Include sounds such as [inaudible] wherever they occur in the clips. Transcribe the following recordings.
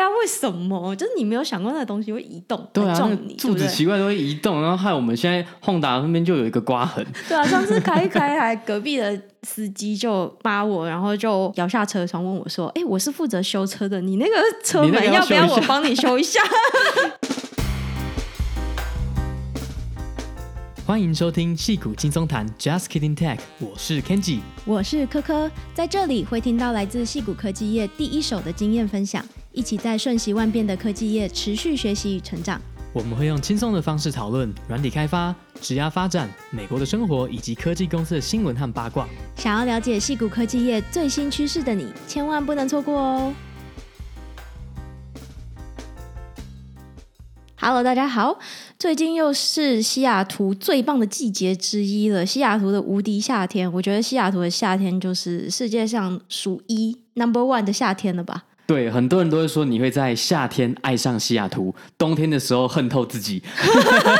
啊，为什么？就是你没有想过那个东西会移动，对啊，撞你，柱子奇怪都会移动，然后害我们现在 Honda 那边就有一个刮痕。对啊，上次开一开，还隔壁的司机就骂我，然后就摇下车窗问我说：“哎，我是负责修车的，你那个车门要，不要我帮你修一下？” [laughs] 欢迎收听戏骨轻松谈，Just Kidding Tech，我是 Kenji，我是科科，在这里会听到来自戏骨科技业第一手的经验分享，一起在瞬息万变的科技业持续学习与成长。我们会用轻松的方式讨论软体开发、职涯发展、美国的生活以及科技公司的新闻和八卦。想要了解戏谷科技业最新趋势的你，千万不能错过哦！Hello，大家好。最近又是西雅图最棒的季节之一了，西雅图的无敌夏天。我觉得西雅图的夏天就是世界上数一 number one 的夏天了吧？对，很多人都会说你会在夏天爱上西雅图，冬天的时候恨透自己，[laughs]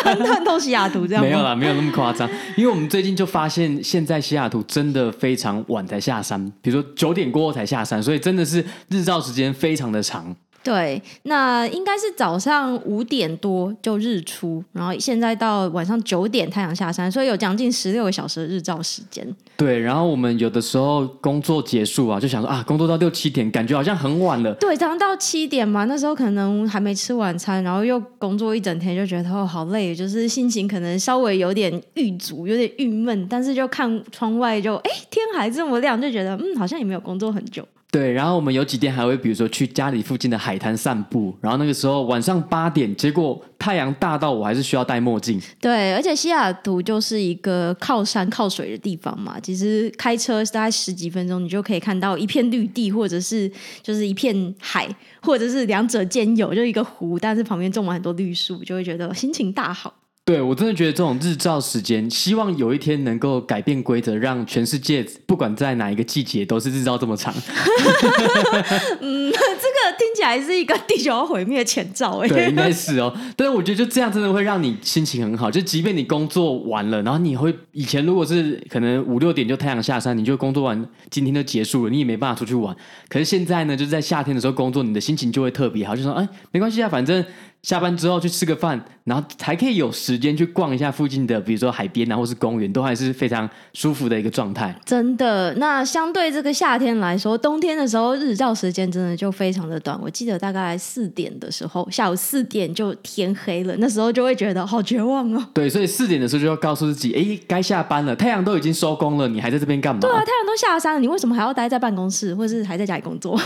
恨透西雅图这样？没有啦，没有那么夸张。因为我们最近就发现，现在西雅图真的非常晚才下山，比如说九点过后才下山，所以真的是日照时间非常的长。对，那应该是早上五点多就日出，然后现在到晚上九点太阳下山，所以有将近十六个小时的日照时间。对，然后我们有的时候工作结束啊，就想说啊，工作到六七点，感觉好像很晚了。对，早上到七点嘛，那时候可能还没吃晚餐，然后又工作一整天，就觉得哦好累，就是心情可能稍微有点郁卒，有点郁闷，但是就看窗外就哎天还这么亮，就觉得嗯好像也没有工作很久。对，然后我们有几天还会，比如说去家里附近的海滩散步，然后那个时候晚上八点，结果太阳大到我还是需要戴墨镜。对，而且西雅图就是一个靠山靠水的地方嘛，其实开车大概十几分钟，你就可以看到一片绿地，或者是就是一片海，或者是两者兼有，就一个湖，但是旁边种满很多绿树，就会觉得心情大好。对，我真的觉得这种日照时间，希望有一天能够改变规则，让全世界不管在哪一个季节都是日照这么长。[laughs] 嗯，[laughs] 这个听起来是一个地球要毁灭的前兆哎。对，应该是哦。但是我觉得就这样真的会让你心情很好，就即便你工作完了，然后你会以前如果是可能五六点就太阳下山，你就工作完今天就结束了，你也没办法出去玩。可是现在呢，就是在夏天的时候工作，你的心情就会特别好，就说哎，没关系啊，反正。下班之后去吃个饭，然后还可以有时间去逛一下附近的，比如说海边啊，或是公园，都还是非常舒服的一个状态。真的，那相对这个夏天来说，冬天的时候日照时间真的就非常的短。我记得大概四点的时候，下午四点就天黑了，那时候就会觉得好绝望哦。对，所以四点的时候就要告诉自己，哎，该下班了，太阳都已经收工了，你还在这边干嘛？对啊，太阳都下山了，你为什么还要待在办公室，或是还在家里工作？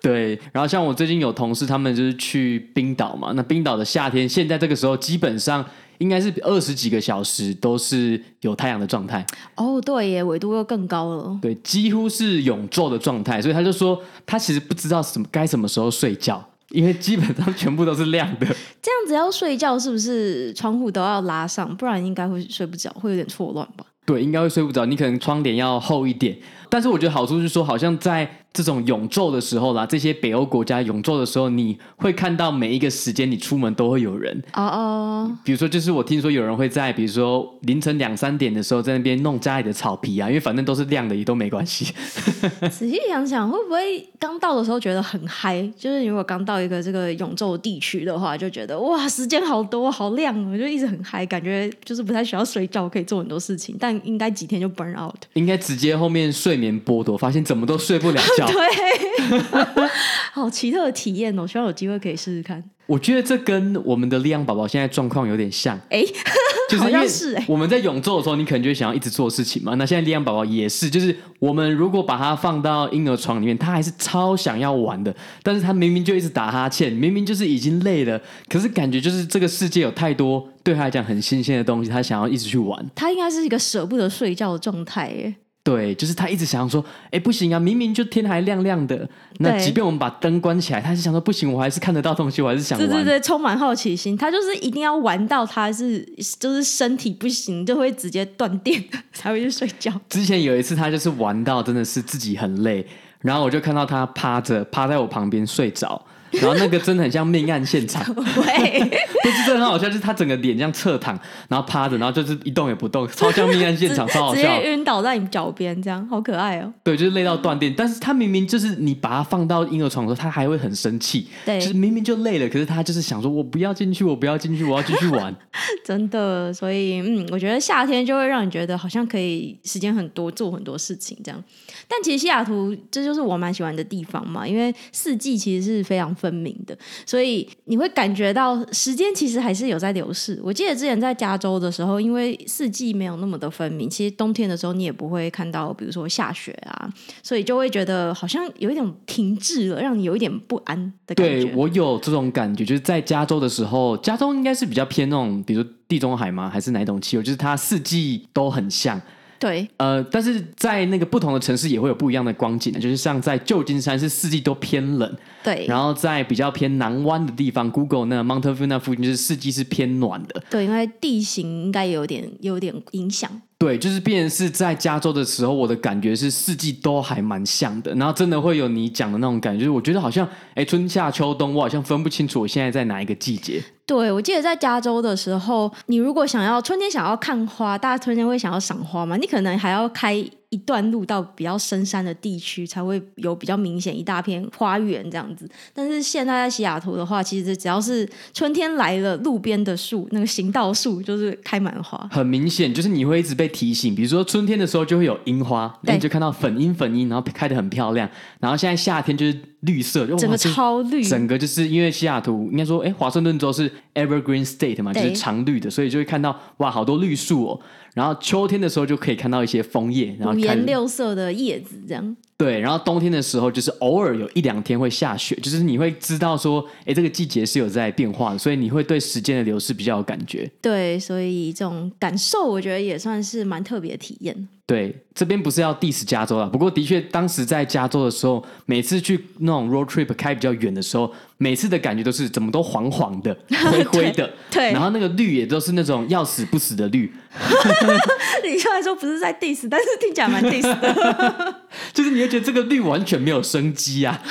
对，然后像我最近有同事，他们就是去冰岛嘛，那冰岛的夏天，现在这个时候基本上应该是二十几个小时都是有太阳的状态。哦，对耶，纬度又更高了。对，几乎是永昼的状态，所以他就说他其实不知道什么该什么时候睡觉，因为基本上全部都是亮的。[laughs] 这样子要睡觉是不是窗户都要拉上？不然应该会睡不着，会有点错乱吧？对，应该会睡不着。你可能窗帘要厚一点。但是我觉得好处是说，好像在这种永昼的时候啦，这些北欧国家永昼的时候，你会看到每一个时间你出门都会有人。哦哦。比如说，就是我听说有人会在，比如说凌晨两三点的时候，在那边弄家里的草皮啊，因为反正都是亮的，也都没关系。[laughs] 仔细想想，会不会刚到的时候觉得很嗨？就是如果刚到一个这个永昼地区的话，就觉得哇，时间好多，好亮哦，就一直很嗨，感觉就是不太需要睡觉，可以做很多事情。但应该几天就 burn out。应该直接后面睡眠。剥夺，发现怎么都睡不了觉，对，[laughs] 好奇特的体验哦！希望有机会可以试试看。我觉得这跟我们的利昂宝宝现在状况有点像，哎，[laughs] 就是因为我们在永昼的时候，你可能就会想要一直做事情嘛。那现在利昂宝宝也是，就是我们如果把他放到婴儿床里面，他还是超想要玩的，但是他明明就一直打哈欠，明明就是已经累了，可是感觉就是这个世界有太多对他来讲很新鲜的东西，他想要一直去玩。他应该是一个舍不得睡觉的状态，哎。对，就是他一直想要说，哎，不行啊，明明就天还亮亮的，那即便我们把灯关起来，他是想说不行，我还是看得到东西，我还是想玩。对对对，充满好奇心，他就是一定要玩到他是就是身体不行，就会直接断电 [laughs] 才会去睡觉。之前有一次，他就是玩到真的是自己很累，然后我就看到他趴着趴在我旁边睡着。然后那个真的很像命案现场。对，不是真的很好笑，就是他整个脸这样侧躺，然后趴着，然后就是一动也不动，超像命案现场，超好笑。直接晕倒在你脚边，这样好可爱哦。对，就是累到断电，但是他明明就是你把他放到婴儿床的时候，他还会很生气。对，就是明明就累了，可是他就是想说，我不要进去，我不要进去，我要继续玩。[laughs] 真的，所以嗯，我觉得夏天就会让你觉得好像可以时间很多，做很多事情这样。但其实西雅图这就是我蛮喜欢的地方嘛，因为四季其实是非常分明的，所以你会感觉到时间其实还是有在流逝。我记得之前在加州的时候，因为四季没有那么的分明，其实冬天的时候你也不会看到，比如说下雪啊，所以就会觉得好像有一点停滞了，让你有一点不安的感觉。对，我有这种感觉，就是在加州的时候，加州应该是比较偏那种，比如地中海吗？还是哪一种气候？就是它四季都很像。对，呃，但是在那个不同的城市也会有不一样的光景的，就是像在旧金山是四季都偏冷，对，然后在比较偏南湾的地方，Google 那 Mountain View 那附近就是四季是偏暖的，对，因为地形应该有点有点影响。对，就是变成是在加州的时候，我的感觉是四季都还蛮像的，然后真的会有你讲的那种感觉，就是我觉得好像，哎，春夏秋冬，我好像分不清楚我现在在哪一个季节。对，我记得在加州的时候，你如果想要春天想要看花，大家春天会想要赏花嘛，你可能还要开一段路到比较深山的地区，才会有比较明显一大片花园这样子。但是现在在西雅图的话，其实只要是春天来了，路边的树那个行道树就是开满花，很明显就是你会一直被提醒，比如说春天的时候就会有樱花，你就看到粉樱粉樱，然后开得很漂亮。然后现在夏天就是。绿色，整个超绿，整个就是因为西雅图应该说，哎，华盛顿州是 Evergreen State 嘛，就是常绿的，所以就会看到哇，好多绿树哦。然后秋天的时候就可以看到一些枫叶，然后五颜六色的叶子这样。对，然后冬天的时候就是偶尔有一两天会下雪，就是你会知道说，哎，这个季节是有在变化的，所以你会对时间的流逝比较有感觉。对，所以这种感受我觉得也算是蛮特别的体验。对，这边不是要 diss 加州了，不过的确，当时在加州的时候，每次去那种 road trip 开比较远的时候，每次的感觉都是怎么都黄黄的、[laughs] 灰灰的，对，对，然后那个绿也都是那种要死不死的绿。[laughs] 你虽然说不是在 diss，但是听起来蛮 diss 的，[laughs] 就是你会觉得这个绿完全没有生机啊，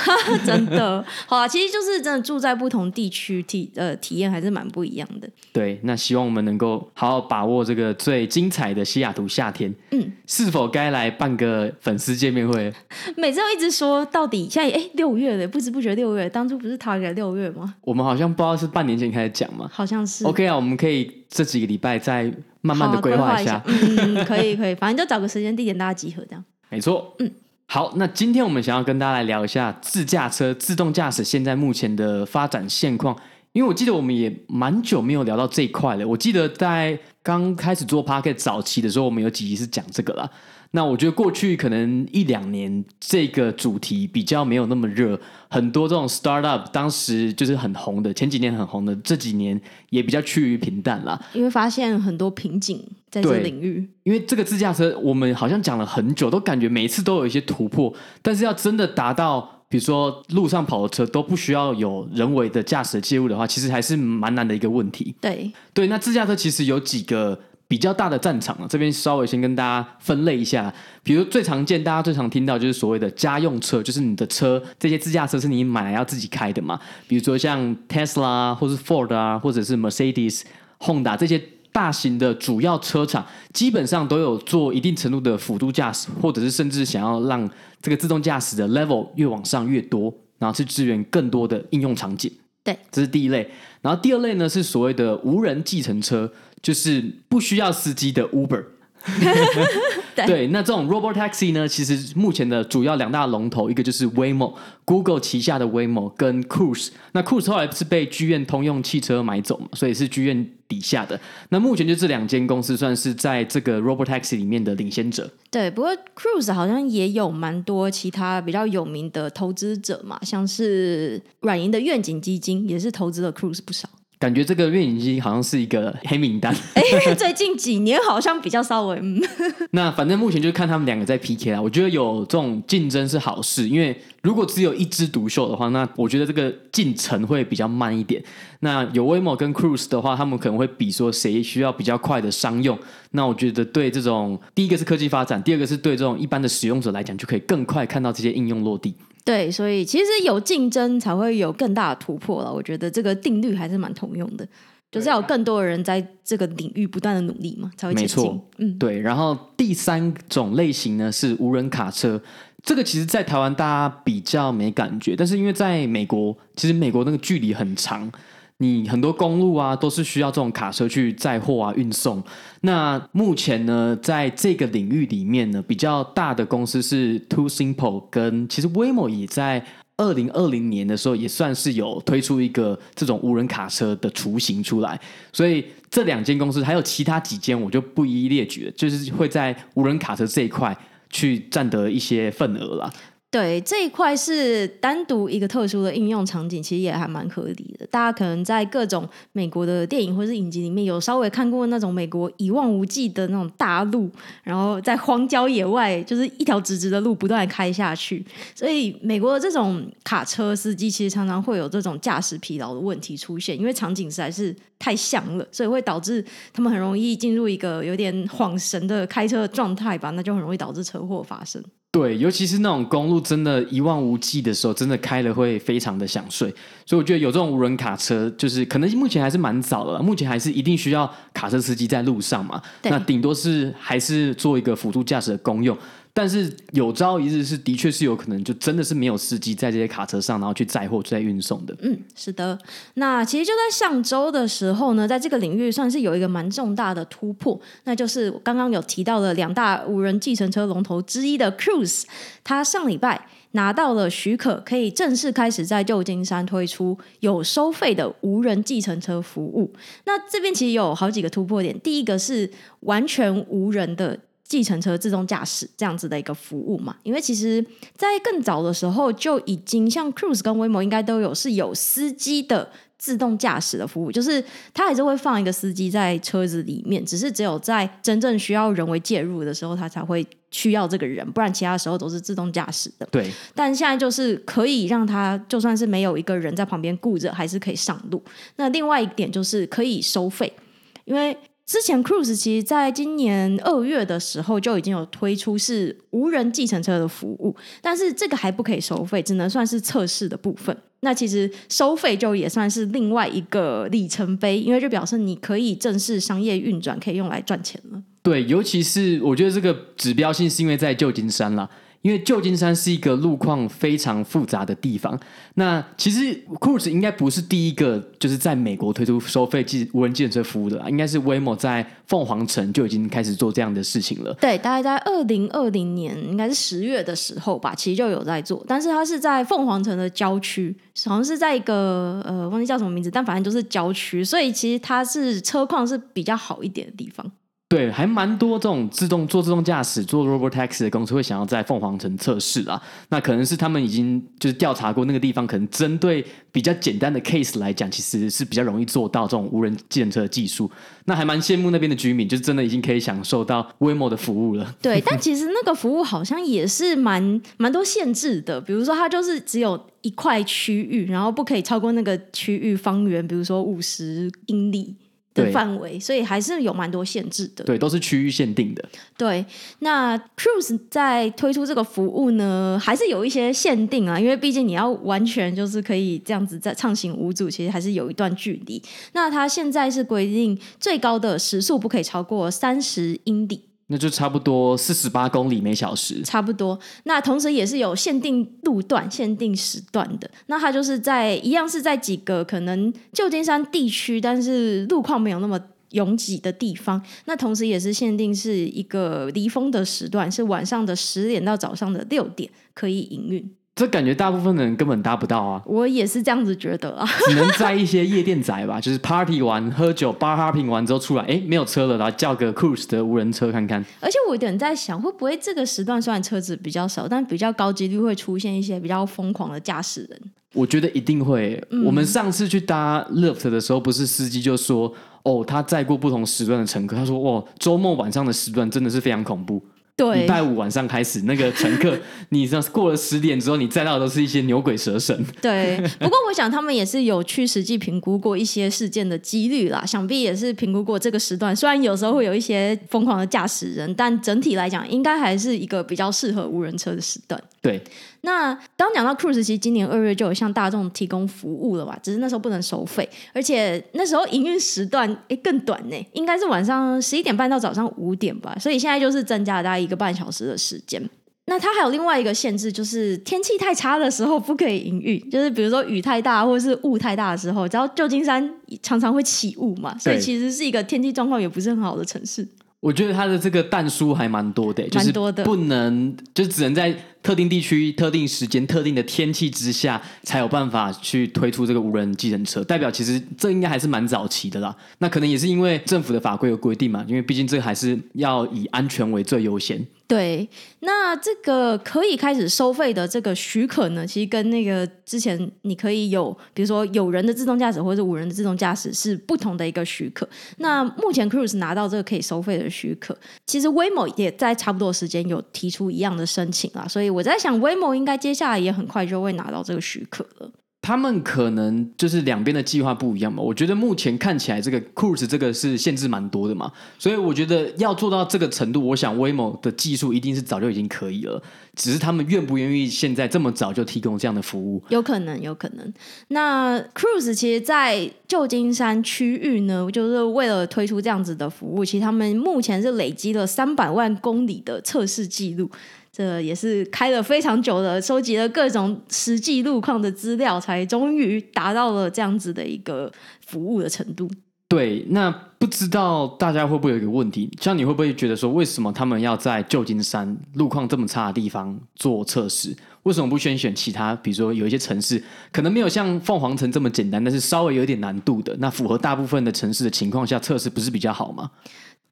真的。好啊，其实就是真的住在不同地区体呃体验还是蛮不一样的。对，那希望我们能够好好把握这个最精彩的西雅图夏天。嗯。是否该来办个粉丝见面会？每次都一直说，到底现在哎六月了，不知不觉六月，当初不是 target 六月吗？我们好像不知道是半年前开始讲嘛？好像是。OK 啊，我们可以这几个礼拜再慢慢的规划一下。啊、一下嗯，可以可以，反正就找个时间地点大家集合这样。没错。嗯，好，那今天我们想要跟大家来聊一下自驾车、自动驾驶现在目前的发展现况。因为我记得我们也蛮久没有聊到这一块了。我记得在刚开始做 Podcast 早期的时候，我们有几集是讲这个啦。那我觉得过去可能一两年这个主题比较没有那么热，很多这种 startup 当时就是很红的，前几年很红的，这几年也比较趋于平淡啦。因为发现很多瓶颈在这领域。因为这个自驾车，我们好像讲了很久，都感觉每次都有一些突破，但是要真的达到。比如说路上跑的车都不需要有人为的驾驶介入的话，其实还是蛮难的一个问题。对对，那自驾车其实有几个比较大的战场啊，这边稍微先跟大家分类一下。比如最常见、大家最常听到就是所谓的家用车，就是你的车这些自驾车是你买来要自己开的嘛。比如说像 Tesla 或是 Ford 啊，或者是 Mercedes、Honda 这些。大型的主要车厂基本上都有做一定程度的辅助驾驶，或者是甚至想要让这个自动驾驶的 level 越往上越多，然后去支援更多的应用场景。对，这是第一类。然后第二类呢是所谓的无人计程车，就是不需要司机的 Uber。[laughs] 对，对，那这种 Robot Taxi 呢，其实目前的主要两大龙头，一个就是 Waymo，Google 旗下的 Waymo，跟 Cruise。那 Cruise 后来是被剧院通用汽车买走嘛，所以是剧院底下的。那目前就这两间公司算是在这个 Robot Taxi 里面的领先者。对，不过 Cruise 好像也有蛮多其他比较有名的投资者嘛，像是软银的愿景基金也是投资了 Cruise 不少。感觉这个愿景基金好像是一个黑名单。[laughs] 哎，最近几年好像比较稍微嗯。[laughs] 那反正目前就是看他们两个在 PK 啊。我觉得有这种竞争是好事，因为如果只有一枝独秀的话，那我觉得这个进程会比较慢一点。那有 Waymo 跟 Cruise 的话，他们可能会比说谁需要比较快的商用。那我觉得对这种第一个是科技发展，第二个是对这种一般的使用者来讲，就可以更快看到这些应用落地。对，所以其实有竞争才会有更大的突破了。我觉得这个定律还是蛮通用的，就是要有更多的人在这个领域不断的努力嘛，才会前进。嗯，对。然后第三种类型呢是无人卡车，这个其实在台湾大家比较没感觉，但是因为在美国，其实美国那个距离很长。你很多公路啊，都是需要这种卡车去载货啊、运送。那目前呢，在这个领域里面呢，比较大的公司是 Too Simple，跟其实 Waymo 也在二零二零年的时候也算是有推出一个这种无人卡车的雏形出来。所以这两间公司还有其他几间，我就不一一列举了，就是会在无人卡车这一块去占得一些份额了。对，这一块是单独一个特殊的应用场景，其实也还蛮合理的。大家可能在各种美国的电影或是影集里面有稍微看过那种美国一望无际的那种大路，然后在荒郊野外就是一条直直的路不断开下去。所以美国的这种卡车司机其实常常会有这种驾驶疲劳的问题出现，因为场景实在是太像了，所以会导致他们很容易进入一个有点恍神的开车的状态吧，那就很容易导致车祸发生。对，尤其是那种公路真的一望无际的时候，真的开了会非常的想睡。所以我觉得有这种无人卡车，就是可能目前还是蛮早的，目前还是一定需要卡车司机在路上嘛。那顶多是还是做一个辅助驾驶的功用。但是有朝一日是的确是有可能，就真的是没有司机在这些卡车上，然后去载货、在运送的。嗯，是的。那其实就在上周的时候呢，在这个领域算是有一个蛮重大的突破，那就是刚刚有提到的两大无人计程车龙头之一的 Cruise，它上礼拜拿到了许可，可以正式开始在旧金山推出有收费的无人计程车服务。那这边其实有好几个突破点，第一个是完全无人的。计程车自动驾驶这样子的一个服务嘛，因为其实，在更早的时候就已经像 Cruise 跟 Waymo 应该都有是有司机的自动驾驶的服务，就是他还是会放一个司机在车子里面，只是只有在真正需要人为介入的时候，他才会需要这个人，不然其他时候都是自动驾驶的。对，但现在就是可以让他就算是没有一个人在旁边顾着，还是可以上路。那另外一点就是可以收费，因为。之前 Cruise 其实在今年二月的时候就已经有推出是无人计程车的服务，但是这个还不可以收费，只能算是测试的部分。那其实收费就也算是另外一个里程碑，因为就表示你可以正式商业运转，可以用来赚钱了。对，尤其是我觉得这个指标性是因为在旧金山啦。因为旧金山是一个路况非常复杂的地方，那其实 Cruise 应该不是第一个就是在美国推出收费计无人计程车服务的啦，应该是 Waymo 在凤凰城就已经开始做这样的事情了。对，大概在二零二零年，应该是十月的时候吧，其实就有在做，但是它是在凤凰城的郊区，好像是在一个呃忘记叫什么名字，但反正就是郊区，所以其实它是车况是比较好一点的地方。对，还蛮多这种自动做自动驾驶、做 Robotaxi 的公司会想要在凤凰城测试啦。那可能是他们已经就是调查过那个地方，可能针对比较简单的 case 来讲，其实是比较容易做到这种无人计程车技术。那还蛮羡慕那边的居民，就真的已经可以享受到 Waymo 的服务了。对，但其实那个服务好像也是蛮蛮多限制的，比如说它就是只有一块区域，然后不可以超过那个区域方圆，比如说五十英里。的范围，所以还是有蛮多限制的。对，都是区域限定的。对，那 Cruise 在推出这个服务呢，还是有一些限定啊，因为毕竟你要完全就是可以这样子在畅行无阻，其实还是有一段距离。那它现在是规定最高的时速不可以超过三十英里。那就差不多四十八公里每小时，差不多。那同时也是有限定路段、限定时段的。那它就是在一样是在几个可能旧金山地区，但是路况没有那么拥挤的地方。那同时也是限定是一个离峰的时段，是晚上的十点到早上的六点可以营运。这感觉大部分的人根本搭不到啊！我也是这样子觉得啊，[laughs] 只能在一些夜店仔吧，就是 party 完喝酒，bar hopping 完之后出来，哎，没有车了，然后叫个 Cruise 的无人车看看。而且我有点在想，会不会这个时段虽然车子比较少，但比较高几率会出现一些比较疯狂的驾驶人？我觉得一定会。嗯、我们上次去搭 Lyft 的时候，不是司机就说，哦，他载过不同时段的乘客，他说，哦，周末晚上的时段真的是非常恐怖。对，礼拜五晚上开始，那个乘客，[laughs] 你知道过了十点之后，你载到的都是一些牛鬼蛇神。对，不过我想他们也是有去实际评估过一些事件的几率啦，想必也是评估过这个时段。虽然有时候会有一些疯狂的驾驶人，但整体来讲，应该还是一个比较适合无人车的时段。对。那刚讲到 Cruise，其实今年二月就有向大众提供服务了吧？只是那时候不能收费，而且那时候营运时段诶更短呢，应该是晚上十一点半到早上五点吧。所以现在就是增加了大概一个半小时的时间。那它还有另外一个限制，就是天气太差的时候不可以营运，就是比如说雨太大或者是雾太大的时候，只要旧金山常常会起雾嘛，所以其实是一个天气状况也不是很好的城市。我觉得它的这个但书还蛮多的，就是不能，就只能在特定地区、特定时间、特定的天气之下，才有办法去推出这个无人计程车。代表其实这应该还是蛮早期的啦。那可能也是因为政府的法规有规定嘛，因为毕竟这个还是要以安全为最优先。对，那这个可以开始收费的这个许可呢，其实跟那个之前你可以有，比如说有人的自动驾驶或者是无人的自动驾驶是不同的一个许可。那目前 Cruise 拿到这个可以收费的许可，其实 Waymo 也在差不多时间有提出一样的申请啊，所以我在想 Waymo 应该接下来也很快就会拿到这个许可了。他们可能就是两边的计划不一样嘛。我觉得目前看起来，这个 Cruise 这个是限制蛮多的嘛，所以我觉得要做到这个程度，我想 Waymo 的技术一定是早就已经可以了，只是他们愿不愿意现在这么早就提供这样的服务？有可能，有可能。那 Cruise 其实，在旧金山区域呢，就是为了推出这样子的服务，其实他们目前是累积了三百万公里的测试记录。这也是开了非常久的，收集了各种实际路况的资料，才终于达到了这样子的一个服务的程度。对，那不知道大家会不会有一个问题，像你会不会觉得说，为什么他们要在旧金山路况这么差的地方做测试？为什么不先选其他？比如说有一些城市可能没有像凤凰城这么简单，但是稍微有点难度的，那符合大部分的城市的情况下测试，不是比较好吗？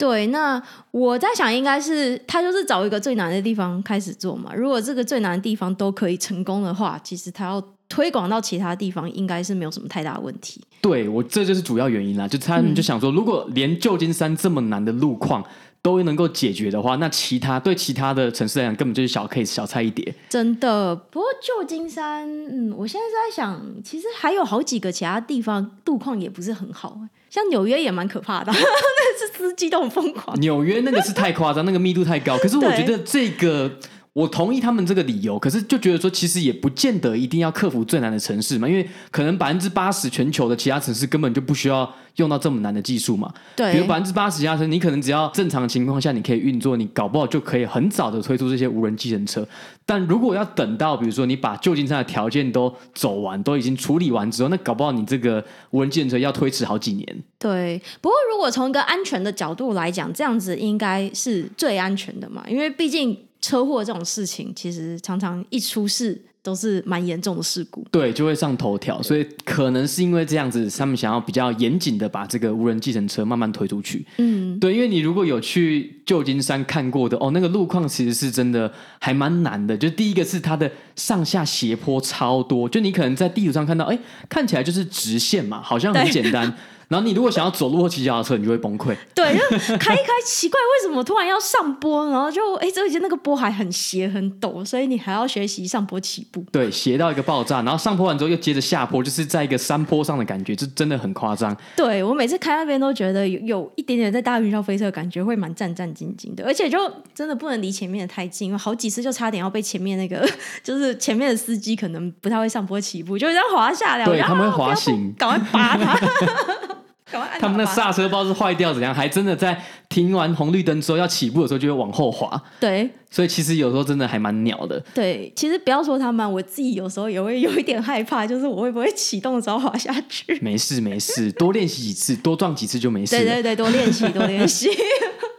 对，那我在想，应该是他就是找一个最难的地方开始做嘛。如果这个最难的地方都可以成功的话，其实他要推广到其他地方，应该是没有什么太大的问题。对，我这就是主要原因啦，就他们就想说，如果连旧金山这么难的路况都能够解决的话，那其他对其他的城市来讲，根本就是小 case 小菜一碟。真的，不过旧金山，嗯，我现在是在想，其实还有好几个其他地方路况也不是很好。像纽约也蛮可怕的，[laughs] 那是司机都很疯狂。纽约那个是太夸张，那个密度太高。可是我觉得这个。我同意他们这个理由，可是就觉得说，其实也不见得一定要克服最难的城市嘛，因为可能百分之八十全球的其他城市根本就不需要用到这么难的技术嘛。对，比如百分之八十其他城市，你可能只要正常情况下你可以运作，你搞不好就可以很早的推出这些无人计程车。但如果要等到比如说你把旧金山的条件都走完，都已经处理完之后，那搞不好你这个无人计程车要推迟好几年。对，不过如果从一个安全的角度来讲，这样子应该是最安全的嘛，因为毕竟。车祸这种事情，其实常常一出事都是蛮严重的事故，对，就会上头条。所以可能是因为这样子，他们想要比较严谨的把这个无人计程车慢慢推出去。嗯，对，因为你如果有去旧金山看过的哦，那个路况其实是真的还蛮难的。就第一个是它的上下斜坡超多，就你可能在地图上看到，哎，看起来就是直线嘛，好像很简单。然后你如果想要走路或骑脚踏车，你就会崩溃。对，就开一开，奇怪，为什么突然要上坡？然后就哎，这一节那个坡还很斜很陡，所以你还要学习上坡起步。对，斜到一个爆炸，然后上坡完之后又接着下坡，就是在一个山坡上的感觉，这真的很夸张。对，我每次开那边都觉得有有一点点在大云霄飞车的感觉，会蛮战战兢兢的，而且就真的不能离前面的太近，因为好几次就差点要被前面那个 [laughs] 就是前面的司机可能不太会上坡起步，就这样滑下来。对，他们会滑行，赶快拔他。[laughs] 他们那刹车不知道是坏掉怎样，还真的在停完红绿灯之后要起步的时候就会往后滑。对，所以其实有时候真的还蛮鸟的。对，其实不要说他们，我自己有时候也会有一点害怕，就是我会不会启动的时候滑下去？没事没事，多练习几次，多撞几次就没事。对对对，多练习多练习。[laughs]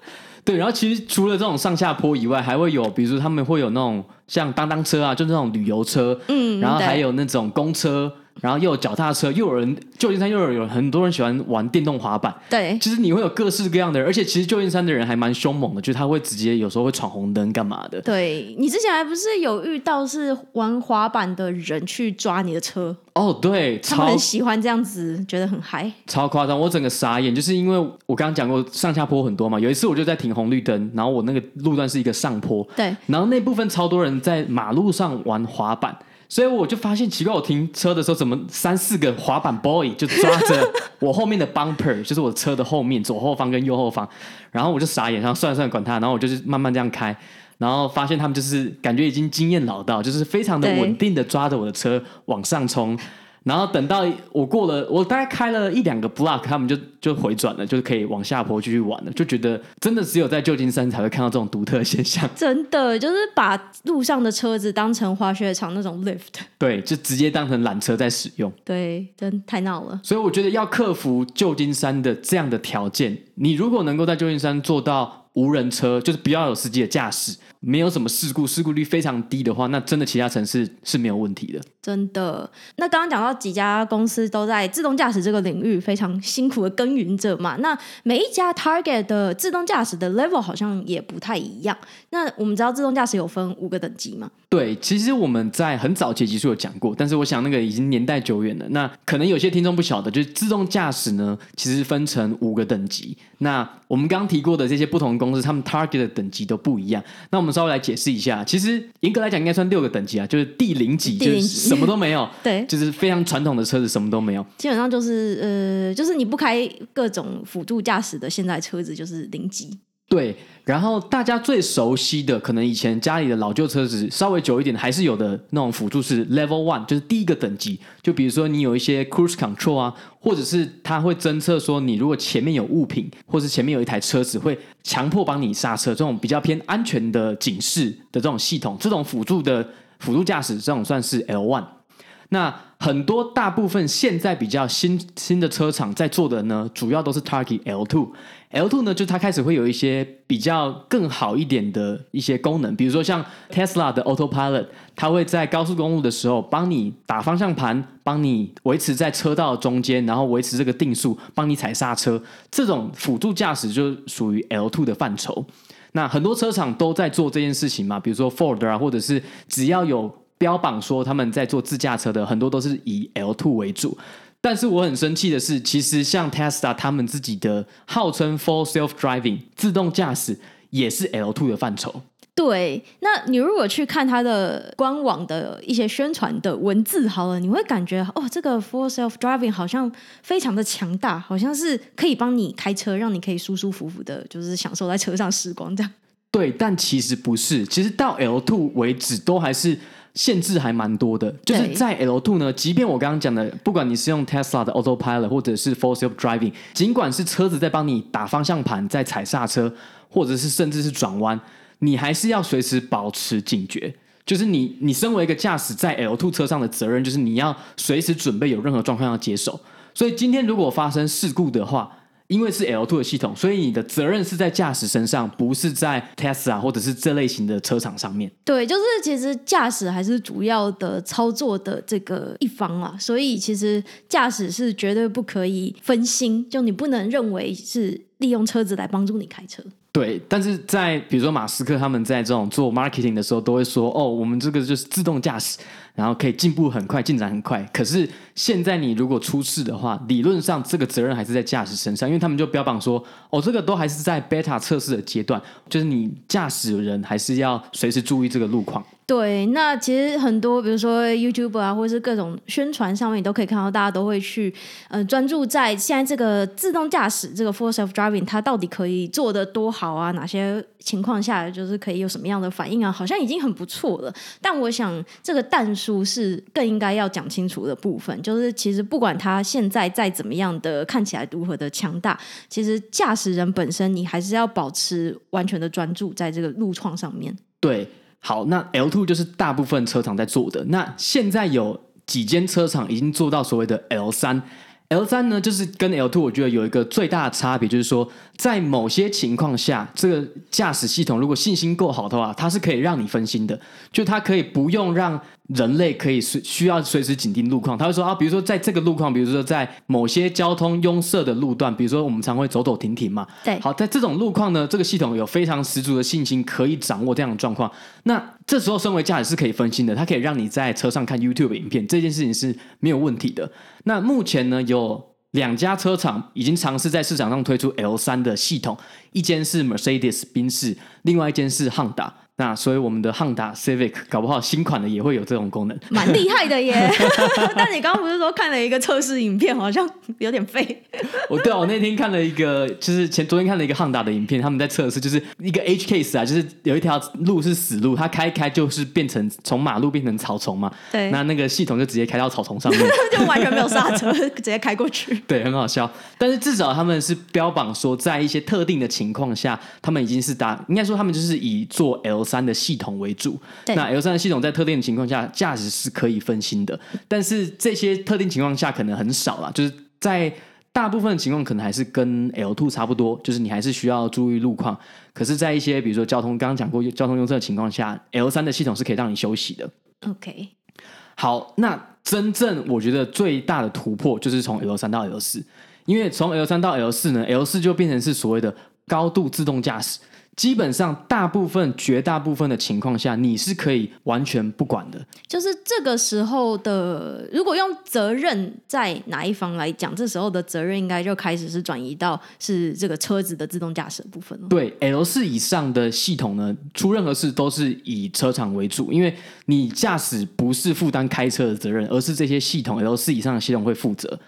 对，然后其实除了这种上下坡以外，还会有，比如说他们会有那种像当当车啊，就那种旅游车，嗯，然后还有那种公车。然后又有脚踏车，又有人旧金山又有有很多人喜欢玩电动滑板。对，其实你会有各式各样的人，而且其实旧金山的人还蛮凶猛的，就是他会直接有时候会闯红灯干嘛的。对，你之前还不是有遇到是玩滑板的人去抓你的车？哦，对，他们很喜欢这样子，觉得很嗨，超夸张，我整个傻眼，就是因为我刚刚讲过上下坡很多嘛，有一次我就在停红绿灯，然后我那个路段是一个上坡，对，然后那部分超多人在马路上玩滑板。所以我就发现奇怪，我停车的时候怎么三四个滑板 boy 就抓着我后面的 bumper，[laughs] 就是我车的后面左后方跟右后方，然后我就傻眼，然后算了算了，管他，然后我就是慢慢这样开，然后发现他们就是感觉已经经验老道，就是非常的稳定的抓着我的车往上冲。然后等到我过了，我大概开了一两个 block，他们就就回转了，就可以往下坡继续玩了。就觉得真的只有在旧金山才会看到这种独特现象。[laughs] 真的就是把路上的车子当成滑雪场那种 lift，对，就直接当成缆车在使用。对，真太闹了。所以我觉得要克服旧金山的这样的条件，你如果能够在旧金山做到无人车，就是不要有司机的驾驶。没有什么事故，事故率非常低的话，那真的其他城市是没有问题的。真的，那刚刚讲到几家公司都在自动驾驶这个领域非常辛苦的耕耘着嘛，那每一家 target 的自动驾驶的 level 好像也不太一样。那我们知道自动驾驶有分五个等级吗？对，其实我们在很早期集数有讲过，但是我想那个已经年代久远了。那可能有些听众不晓得，就是自动驾驶呢，其实分成五个等级。那我们刚刚提过的这些不同的公司，他们 target 的等级都不一样。那我们稍微来解释一下，其实严格来讲应该算六个等级啊，就是第零级就是什么都没有，[laughs] 对，就是非常传统的车子什么都没有，基本上就是呃，就是你不开各种辅助驾驶的现在车子就是零级。对，然后大家最熟悉的，可能以前家里的老旧车子稍微久一点，还是有的那种辅助是 Level One，就是第一个等级。就比如说你有一些 Cruise Control 啊，或者是它会侦测说你如果前面有物品，或是前面有一台车子会强迫帮你刹车，这种比较偏安全的警示的这种系统，这种辅助的辅助驾驶，这种算是 L One。那很多大部分现在比较新新的车厂在做的呢，主要都是 target L two。L two 呢，就它开始会有一些比较更好一点的一些功能，比如说像 Tesla 的 Autopilot，它会在高速公路的时候帮你打方向盘，帮你维持在车道中间，然后维持这个定速，帮你踩刹车。这种辅助驾驶就属于 L two 的范畴。那很多车厂都在做这件事情嘛，比如说 Ford 啊，或者是只要有。标榜说他们在做自驾车的很多都是以 L two 为主，但是我很生气的是，其实像 Tesla 他们自己的号称 Full Self Driving 自动驾驶也是 L two 的范畴。对，那你如果去看它的官网的一些宣传的文字，好了，你会感觉哦，这个 Full Self Driving 好像非常的强大，好像是可以帮你开车，让你可以舒舒服服的，就是享受在车上时光这样。对，但其实不是，其实到 L two 为止都还是。限制还蛮多的，就是在 L two 呢，即便我刚刚讲的，不管你是用 Tesla 的 Autopilot 或者是 Full Self Driving，尽管是车子在帮你打方向盘、在踩刹车，或者是甚至是转弯，你还是要随时保持警觉。就是你，你身为一个驾驶在 L two 车上的责任，就是你要随时准备有任何状况要接手。所以今天如果发生事故的话，因为是 L two 的系统，所以你的责任是在驾驶身上，不是在 Tesla 或者是这类型的车厂上面。对，就是其实驾驶还是主要的操作的这个一方啊，所以其实驾驶是绝对不可以分心，就你不能认为是利用车子来帮助你开车。对，但是在比如说马斯克他们在这种做 marketing 的时候，都会说哦，我们这个就是自动驾驶。然后可以进步很快，进展很快。可是现在你如果出事的话，理论上这个责任还是在驾驶身上，因为他们就标榜说，哦，这个都还是在 beta 测试的阶段，就是你驾驶人还是要随时注意这个路况。对，那其实很多，比如说 YouTube 啊，或者是各种宣传上面，你都可以看到，大家都会去呃专注在现在这个自动驾驶这个 Full Self Driving 它到底可以做得多好啊？哪些情况下就是可以有什么样的反应啊？好像已经很不错了。但我想这个但书是更应该要讲清楚的部分，就是其实不管它现在再怎么样的看起来如何的强大，其实驾驶人本身你还是要保持完全的专注在这个路况上面。对。好，那 L2 就是大部分车厂在做的。那现在有几间车厂已经做到所谓的 L 三。L 三呢，就是跟 L two，我觉得有一个最大的差别，就是说在某些情况下，这个驾驶系统如果信心够好的话，它是可以让你分心的，就它可以不用让。人类可以随需要随时紧盯路况，他会说啊，比如说在这个路况，比如说在某些交通拥塞的路段，比如说我们常会走走停停嘛。对，好，在这种路况呢，这个系统有非常十足的信心，可以掌握这样的状况。那这时候，身为驾驶是可以分心的，它可以让你在车上看 YouTube 影片，这件事情是没有问题的。那目前呢，有两家车厂已经尝试在市场上推出 L 三的系统，一间是 Mercedes 宾士，另外一间是 Honda。那所以我们的汉达 Civic 搞不好新款的也会有这种功能，蛮厉害的耶。[laughs] 但你刚刚不是说看了一个测试影片，好像有点废。我对啊，我那天看了一个，就是前昨天看了一个汉达的影片，他们在测试，就是一个 H case 啊，就是有一条路是死路，它开开就是变成从马路变成草丛嘛。对。那那个系统就直接开到草丛上面，[laughs] 就完全没有刹车，直接开过去。[laughs] 对，很好笑。但是至少他们是标榜说，在一些特定的情况下，他们已经是达，应该说他们就是以做 L 三的系统为主。那 L 三的系统在特定的情况下，驾驶是可以分心的。但是这些特定情况下可能很少啦，就是在大部分的情况可能还是跟 L two 差不多，就是你还是需要注意路况。可是，在一些比如说交通，刚刚讲过交通拥塞的情况下，L 三的系统是可以让你休息的。OK。好，那真正我觉得最大的突破就是从 L 三到 L 四，因为从 L 三到 L 四呢，L 四就变成是所谓的高度自动驾驶。基本上，大部分、绝大部分的情况下，你是可以完全不管的。就是这个时候的，如果用责任在哪一方来讲，这时候的责任应该就开始是转移到是这个车子的自动驾驶部分了。对，L 四以上的系统呢，出任何事都是以车厂为主，因为你驾驶不是负担开车的责任，而是这些系统 L 四以上的系统会负责。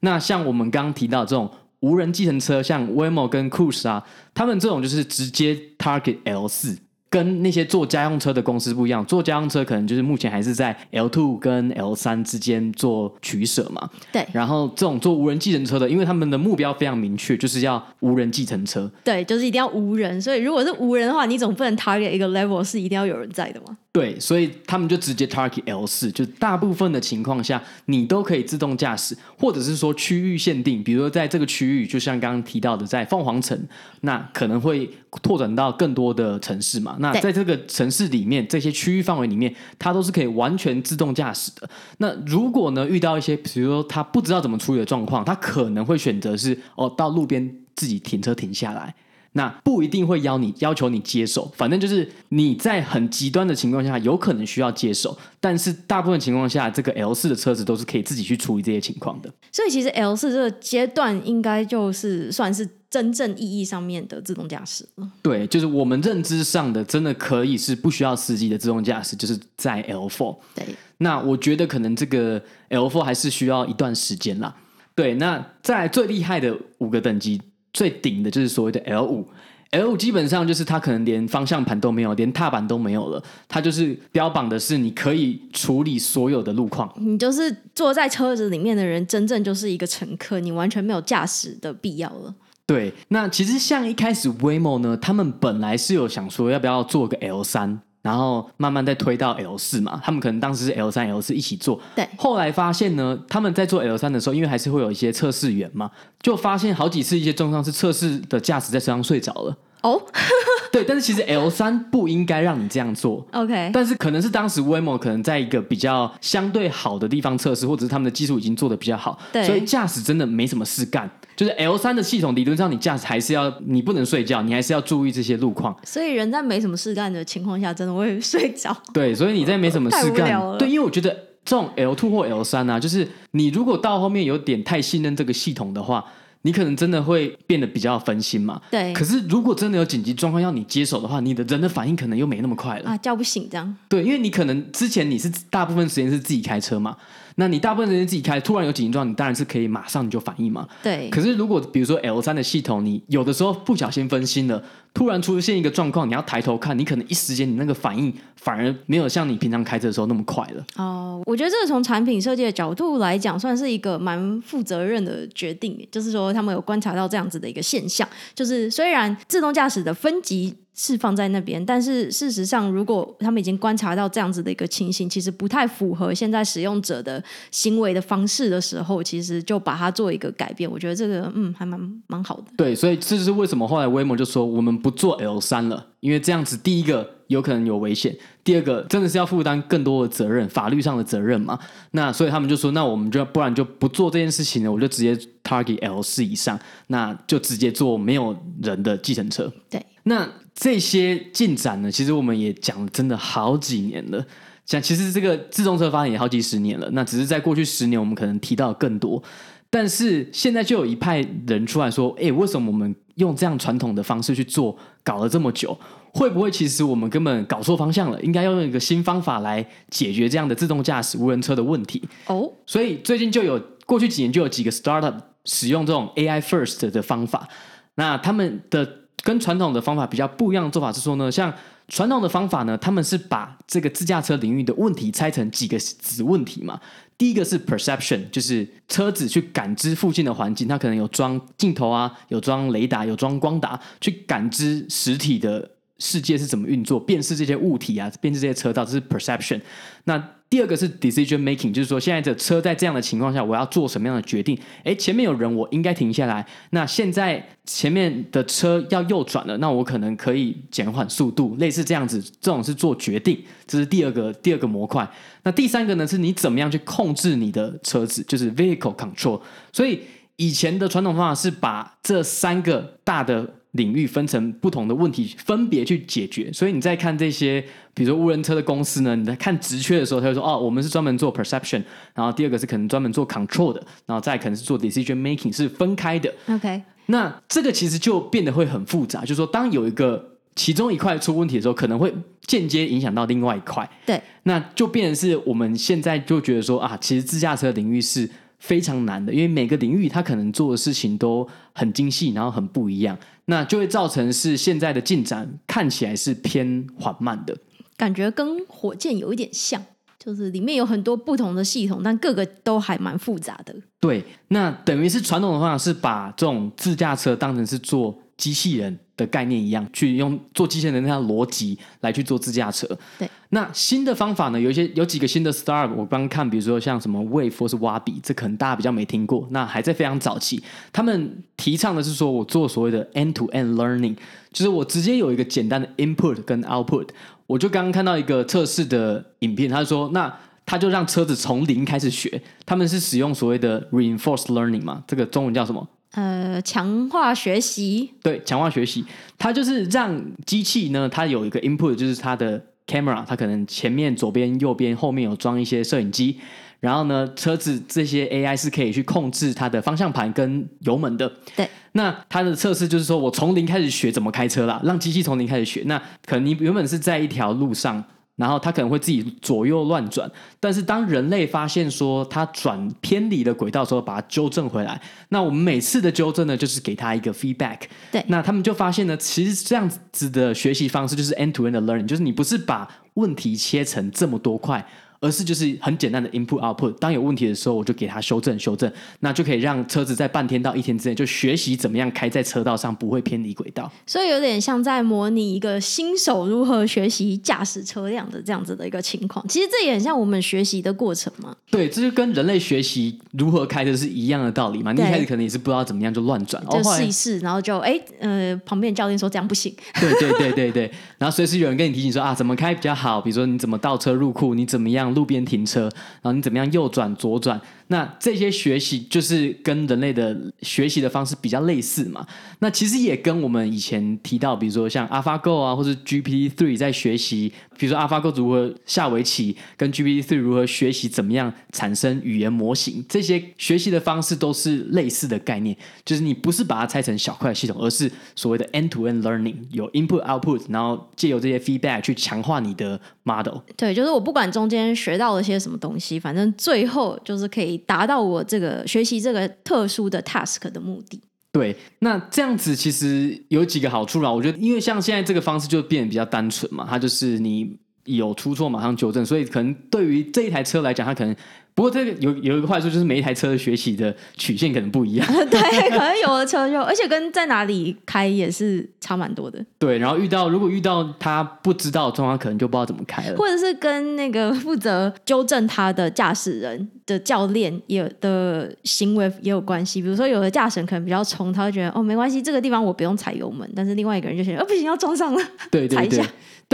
那像我们刚刚提到这种。无人计程车，像 Waymo 跟 Cruise 啊，他们这种就是直接 target L 四，跟那些做家用车的公司不一样。做家用车可能就是目前还是在 L two 跟 L 三之间做取舍嘛。对。然后这种做无人计程车的，因为他们的目标非常明确，就是要无人计程车。对，就是一定要无人。所以如果是无人的话，你总不能 target 一个 level 是一定要有人在的嘛。对，所以他们就直接 target L 四，就大部分的情况下，你都可以自动驾驶，或者是说区域限定，比如说在这个区域，就像刚刚提到的，在凤凰城，那可能会拓展到更多的城市嘛。那在这个城市里面，这些区域范围里面，它都是可以完全自动驾驶的。那如果呢，遇到一些，比如说他不知道怎么处理的状况，他可能会选择是哦，到路边自己停车停下来。那不一定会要你要求你接手，反正就是你在很极端的情况下有可能需要接手，但是大部分情况下，这个 L 四的车子都是可以自己去处理这些情况的。所以其实 L 四这个阶段应该就是算是真正意义上面的自动驾驶了。对，就是我们认知上的真的可以是不需要司机的自动驾驶，就是在 L four。对，那我觉得可能这个 L four 还是需要一段时间啦。对，那在最厉害的五个等级。最顶的就是所谓的 L 五，L 五基本上就是它可能连方向盘都没有，连踏板都没有了，它就是标榜的是你可以处理所有的路况。你就是坐在车子里面的人，真正就是一个乘客，你完全没有驾驶的必要了。对，那其实像一开始 Waymo 呢，他们本来是有想说要不要做个 L 三。然后慢慢再推到 L 四嘛，他们可能当时是 L 三、L 四一起做。对。后来发现呢，他们在做 L 三的时候，因为还是会有一些测试员嘛，就发现好几次一些重伤是测试的驾驶在车上睡着了。哦。[laughs] 对，但是其实 L 三不应该让你这样做。OK。但是可能是当时 Waymo 可能在一个比较相对好的地方测试，或者是他们的技术已经做的比较好，对。所以驾驶真的没什么事干。就是 L 三的系统，理论上你驾驶还是要，你不能睡觉，你还是要注意这些路况。所以人在没什么事干的情况下，真的会 [laughs] 睡着。对，所以你在没什么事干，对，因为我觉得这种 L two 或 L 三啊，就是你如果到后面有点太信任这个系统的话，你可能真的会变得比较分心嘛。对。可是如果真的有紧急状况要你接手的话，你的人的反应可能又没那么快了啊，叫不醒这样。对，因为你可能之前你是大部分时间是自己开车嘛。那你大部分时间自己开，突然有紧急状况，你当然是可以马上你就反应嘛。对。可是如果比如说 L 三的系统，你有的时候不小心分心了，突然出现一个状况，你要抬头看，你可能一时间你那个反应反而没有像你平常开车的时候那么快了。哦，我觉得这个从产品设计的角度来讲，算是一个蛮负责任的决定。就是说，他们有观察到这样子的一个现象，就是虽然自动驾驶的分级。是放在那边，但是事实上，如果他们已经观察到这样子的一个情形，其实不太符合现在使用者的行为的方式的时候，其实就把它做一个改变。我觉得这个嗯，还蛮蛮好的。对，所以这就是为什么后来 Waymo 就说我们不做 L 三了，因为这样子，第一个有可能有危险，第二个真的是要负担更多的责任，法律上的责任嘛。那所以他们就说，那我们就不然就不做这件事情了，我就直接 target L 四以上，那就直接做没有人的计程车。对，那。这些进展呢，其实我们也讲了真的好几年了。讲其实这个自动车发展也好几十年了，那只是在过去十年，我们可能提到更多。但是现在就有一派人出来说：“哎，为什么我们用这样传统的方式去做，搞了这么久，会不会其实我们根本搞错方向了？应该要用一个新方法来解决这样的自动驾驶无人车的问题。哦，所以最近就有过去几年就有几个 startup 使用这种 AI first 的方法。那他们的跟传统的方法比较不一样的做法是说呢，像传统的方法呢，他们是把这个自驾车领域的问题拆成几个子问题嘛。第一个是 perception，就是车子去感知附近的环境，它可能有装镜头啊，有装雷达，有装光达，去感知实体的世界是怎么运作，辨识这些物体啊，辨识这些车道，这是 perception。那第二个是 decision making，就是说现在的车在这样的情况下，我要做什么样的决定？诶，前面有人，我应该停下来。那现在前面的车要右转了，那我可能可以减缓速度，类似这样子，这种是做决定，这是第二个第二个模块。那第三个呢，是你怎么样去控制你的车子，就是 vehicle control。所以以前的传统方法是把这三个大的。领域分成不同的问题，分别去解决。所以你在看这些，比如说无人车的公司呢，你在看职缺的时候，他会说：“哦，我们是专门做 perception，然后第二个是可能专门做 control 的，然后再可能是做 decision making，是分开的。” OK，那这个其实就变得会很复杂，就是说，当有一个其中一块出问题的时候，可能会间接影响到另外一块。对，那就变成是我们现在就觉得说啊，其实自驾车领域是。非常难的，因为每个领域它可能做的事情都很精细，然后很不一样，那就会造成是现在的进展看起来是偏缓慢的，感觉跟火箭有一点像，就是里面有很多不同的系统，但各个都还蛮复杂的。对，那等于是传统的方法是把这种自驾车当成是做机器人的概念一样，去用做机器人的那套逻辑来去做自驾车。对，那新的方法呢？有一些有几个新的 startup，我刚看，比如说像什么 Wayve 或是 Waabi，这可能大家比较没听过。那还在非常早期，他们提倡的是说我做所谓的 end-to-end learning，就是我直接有一个简单的 input 跟 output。我就刚刚看到一个测试的影片，他说，那他就让车子从零开始学，他们是使用所谓的 reinforced learning 嘛，这个中文叫什么？呃，强化学习，对，强化学习，它就是让机器呢，它有一个 input，就是它的 camera，它可能前面、左边、右边、后面有装一些摄影机，然后呢，车子这些 AI 是可以去控制它的方向盘跟油门的。对，那它的测试就是说我从零开始学怎么开车啦，让机器从零开始学。那可能你原本是在一条路上。然后它可能会自己左右乱转，但是当人类发现说它转偏离了轨道的时候，把它纠正回来。那我们每次的纠正呢，就是给它一个 feedback。对，那他们就发现呢，其实这样子的学习方式就是 end-to-end learning，就是你不是把问题切成这么多块。而是就是很简单的 input output，当有问题的时候，我就给它修正修正，那就可以让车子在半天到一天之内就学习怎么样开在车道上不会偏离轨道。所以有点像在模拟一个新手如何学习驾驶车辆的这样子的一个情况。其实这也很像我们学习的过程嘛。对，这就跟人类学习如何开车是一样的道理嘛。你一开始可能也是不知道怎么样就乱转，就试一试，然后就哎呃旁边教练说这样不行。对对对对对，然后随时有人跟你提醒说啊怎么开比较好，比如说你怎么倒车入库，你怎么样。路边停车，然后你怎么样右转左转？那这些学习就是跟人类的学习的方式比较类似嘛。那其实也跟我们以前提到，比如说像 AlphaGo 啊，或是 GPT Three 在学习，比如说 AlphaGo 如何下围棋，跟 GPT Three 如何学习怎么样产生语言模型，这些学习的方式都是类似的概念。就是你不是把它拆成小块系统，而是所谓的 end-to-end learning，有 input output，然后借由这些 feedback 去强化你的 model。对，就是我不管中间学到了些什么东西，反正最后就是可以达到我这个学习这个特殊的 task 的目的。对，那这样子其实有几个好处啦。我觉得，因为像现在这个方式就变得比较单纯嘛，它就是你有出错马上纠正，所以可能对于这一台车来讲，它可能。不过这个有有一个坏处，就是每一台车的学习的曲线可能不一样。[laughs] 对，可能有的车就，而且跟在哪里开也是差蛮多的。对，然后遇到如果遇到他不知道的状况，可能就不知道怎么开了。或者是跟那个负责纠正他的驾驶人的教练也的行为也有关系。比如说，有的驾驶人可能比较冲，他会觉得哦没关系，这个地方我不用踩油门。但是另外一个人就觉得哦不行，要撞上了，对对对。踩一下。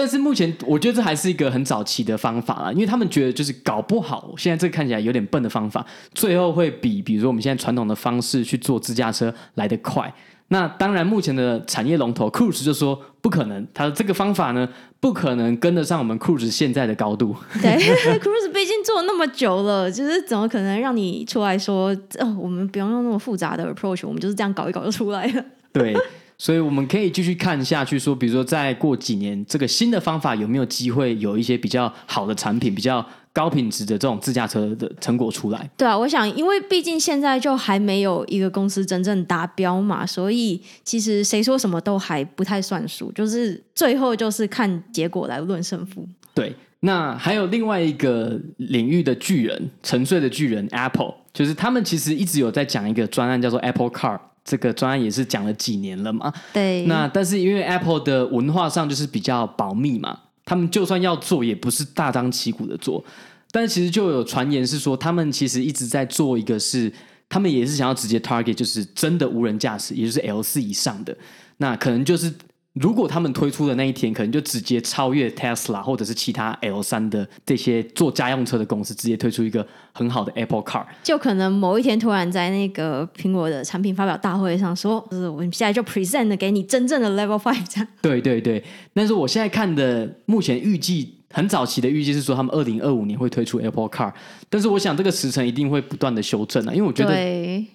但是目前我觉得这还是一个很早期的方法啦，因为他们觉得就是搞不好现在这个看起来有点笨的方法，最后会比比如说我们现在传统的方式去做自驾车来得快。那当然，目前的产业龙头 Cruise 就说不可能，他的这个方法呢不可能跟得上我们 Cruise 现在的高度。对，[laughs] Cruise 毕竟做了那么久了，就是怎么可能让你出来说，哦，我们不用用那么复杂的 approach，我们就是这样搞一搞就出来了。对。所以我们可以继续看下去，说，比如说再过几年，这个新的方法有没有机会有一些比较好的产品，比较高品质的这种自驾车的成果出来？对啊，我想，因为毕竟现在就还没有一个公司真正达标嘛，所以其实谁说什么都还不太算数，就是最后就是看结果来论胜负。对，那还有另外一个领域的巨人，沉睡的巨人 Apple，就是他们其实一直有在讲一个专案，叫做 Apple Car。这个专案也是讲了几年了嘛？对。那但是因为 Apple 的文化上就是比较保密嘛，他们就算要做，也不是大张旗鼓的做。但其实就有传言是说，他们其实一直在做一个是，他们也是想要直接 target，就是真的无人驾驶，也就是 L 四以上的，那可能就是。如果他们推出的那一天，可能就直接超越 Tesla 或者是其他 L 三的这些做家用车的公司，直接推出一个很好的 Apple Car。就可能某一天突然在那个苹果的产品发表大会上说，就是我们现在就 present 给你真正的 Level Five 这样。对对对，但是我现在看的目前预计。很早期的预计是说，他们二零二五年会推出 Apple Car，但是我想这个时程一定会不断的修正啊，因为我觉得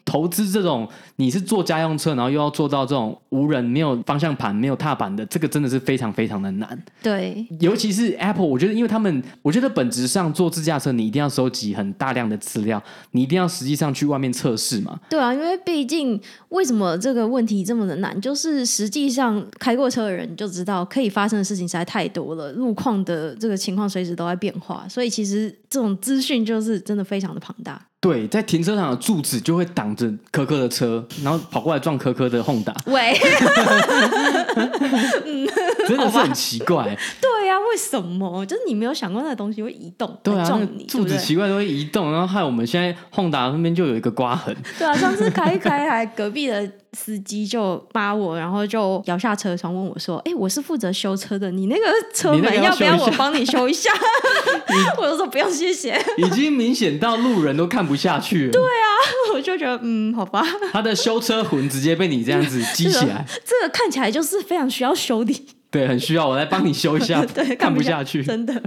投资这种你是做家用车，然后又要做到这种无人、没有方向盘、没有踏板的，这个真的是非常非常的难。对，尤其是 Apple，我觉得因为他们，我觉得本质上做自驾车，你一定要收集很大量的资料，你一定要实际上去外面测试嘛。对啊，因为毕竟为什么这个问题这么的难，就是实际上开过车的人就知道，可以发生的事情实在太多了，路况的。这个情况随时都在变化，所以其实这种资讯就是真的非常的庞大。对，在停车场的柱子就会挡着科科的车，然后跑过来撞科科的 Honda。喂，[laughs] 真的是很奇怪。对呀、啊，为什么？就是你没有想过那个东西会移动，对啊，撞你，那柱子奇怪都会移动，然后害我们现在 Honda 那边就有一个刮痕。对啊，上次开一开，还隔壁的。司机就扒我，然后就摇下车窗问我说：“哎，我是负责修车的，你那个车门要不要我帮你修一下？” [laughs] [laughs] 我就说：“不用，谢谢。”已经明显到路人都看不下去了。对啊，我就觉得嗯，好吧。他的修车魂直接被你这样子 [laughs] 激起来，这个看起来就是非常需要修的。对，很需要我来帮你修一下。[laughs] 对，看不下去，真的。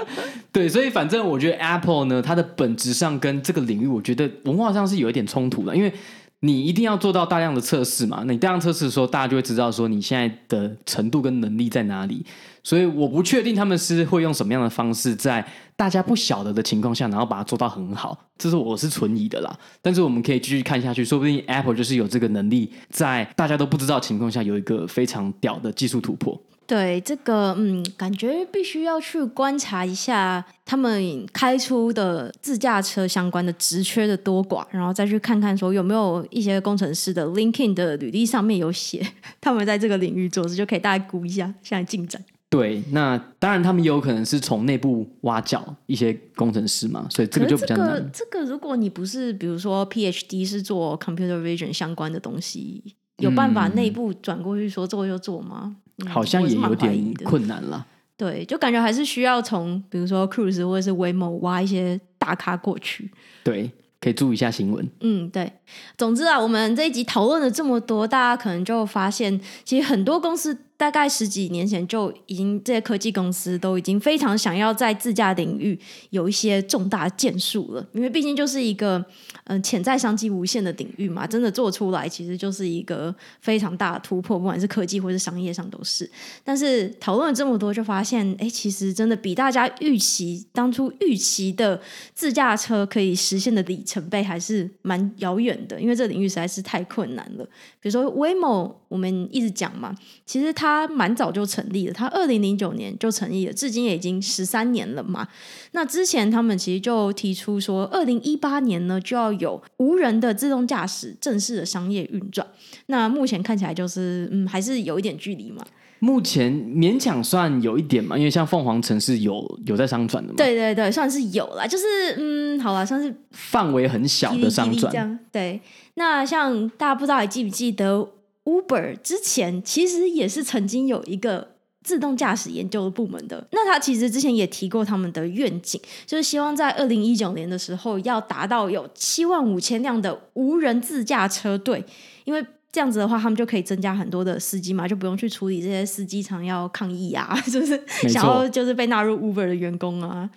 [laughs] 对，所以反正我觉得 Apple 呢，它的本质上跟这个领域，我觉得文化上是有一点冲突的，因为。你一定要做到大量的测试嘛？那你大量测试的时候，大家就会知道说你现在的程度跟能力在哪里。所以我不确定他们是会用什么样的方式，在大家不晓得的情况下，然后把它做到很好。这是我是存疑的啦。但是我们可以继续看下去，说不定 Apple 就是有这个能力，在大家都不知道情况下，有一个非常屌的技术突破。对这个，嗯，感觉必须要去观察一下他们开出的自驾车相关的职缺的多寡，然后再去看看说有没有一些工程师的 LinkedIn 的履历上面有写他们在这个领域做事，就可以大概估一下现在进展。对，那当然他们也有可能是从内部挖角一些工程师嘛，所以这个就比较难。这个，这个如果你不是比如说 PhD 是做 Computer Vision 相关的东西，有办法内部转过去说做就做吗？嗯、好像也有点困难了。对，就感觉还是需要从比如说 Cruise 或者是 Waymo 挖一些大咖过去。对，可以注意一下新闻。嗯，对。总之啊，我们这一集讨论了这么多，大家可能就发现，其实很多公司。大概十几年前就已经，这些科技公司都已经非常想要在自驾领域有一些重大建树了，因为毕竟就是一个嗯潜在商机无限的领域嘛，真的做出来其实就是一个非常大的突破，不管是科技或是商业上都是。但是讨论了这么多，就发现哎，其实真的比大家预期当初预期的自驾车可以实现的里程碑还是蛮遥远的，因为这领域实在是太困难了。比如说 Waymo，我们一直讲嘛，其实它。他蛮早就成立了，它二零零九年就成立了，至今也已经十三年了嘛。那之前他们其实就提出说，二零一八年呢就要有无人的自动驾驶正式的商业运转。那目前看起来就是，嗯，还是有一点距离嘛。目前勉强算有一点嘛，因为像凤凰城是有有在商转的嘛。对对对，算是有啦，就是嗯，好啦，算是范围很小的商转。对。那像大家不知道还记不记得？Uber 之前其实也是曾经有一个自动驾驶研究的部门的，那他其实之前也提过他们的愿景，就是希望在二零一九年的时候要达到有七万五千辆的无人自驾车队，因为这样子的话，他们就可以增加很多的司机嘛，就不用去处理这些司机常要抗议啊，[laughs] 就是想要就是被纳入 Uber 的员工啊。